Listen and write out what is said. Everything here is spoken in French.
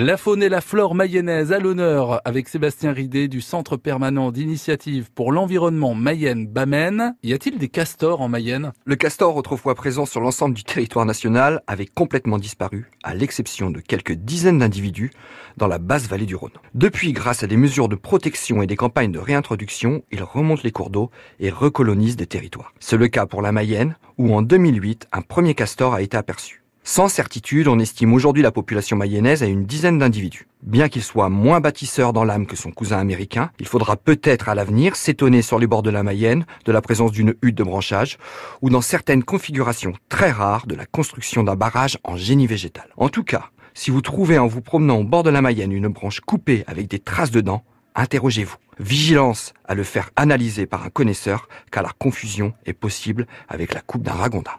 La faune et la flore mayonnaise à l'honneur avec Sébastien Ridé du Centre permanent d'initiative pour l'environnement Mayenne-Bamène. Y a-t-il des castors en Mayenne? Le castor, autrefois présent sur l'ensemble du territoire national, avait complètement disparu, à l'exception de quelques dizaines d'individus dans la basse vallée du Rhône. Depuis, grâce à des mesures de protection et des campagnes de réintroduction, il remonte les cours d'eau et recolonise des territoires. C'est le cas pour la Mayenne, où en 2008, un premier castor a été aperçu. Sans certitude, on estime aujourd'hui la population mayonnaise à une dizaine d'individus. Bien qu'il soit moins bâtisseur dans l'âme que son cousin américain, il faudra peut-être à l'avenir s'étonner sur les bords de la Mayenne de la présence d'une hutte de branchage ou dans certaines configurations très rares de la construction d'un barrage en génie végétal. En tout cas, si vous trouvez en vous promenant au bord de la Mayenne une branche coupée avec des traces de dents, interrogez-vous. Vigilance à le faire analyser par un connaisseur car la confusion est possible avec la coupe d'un ragondin.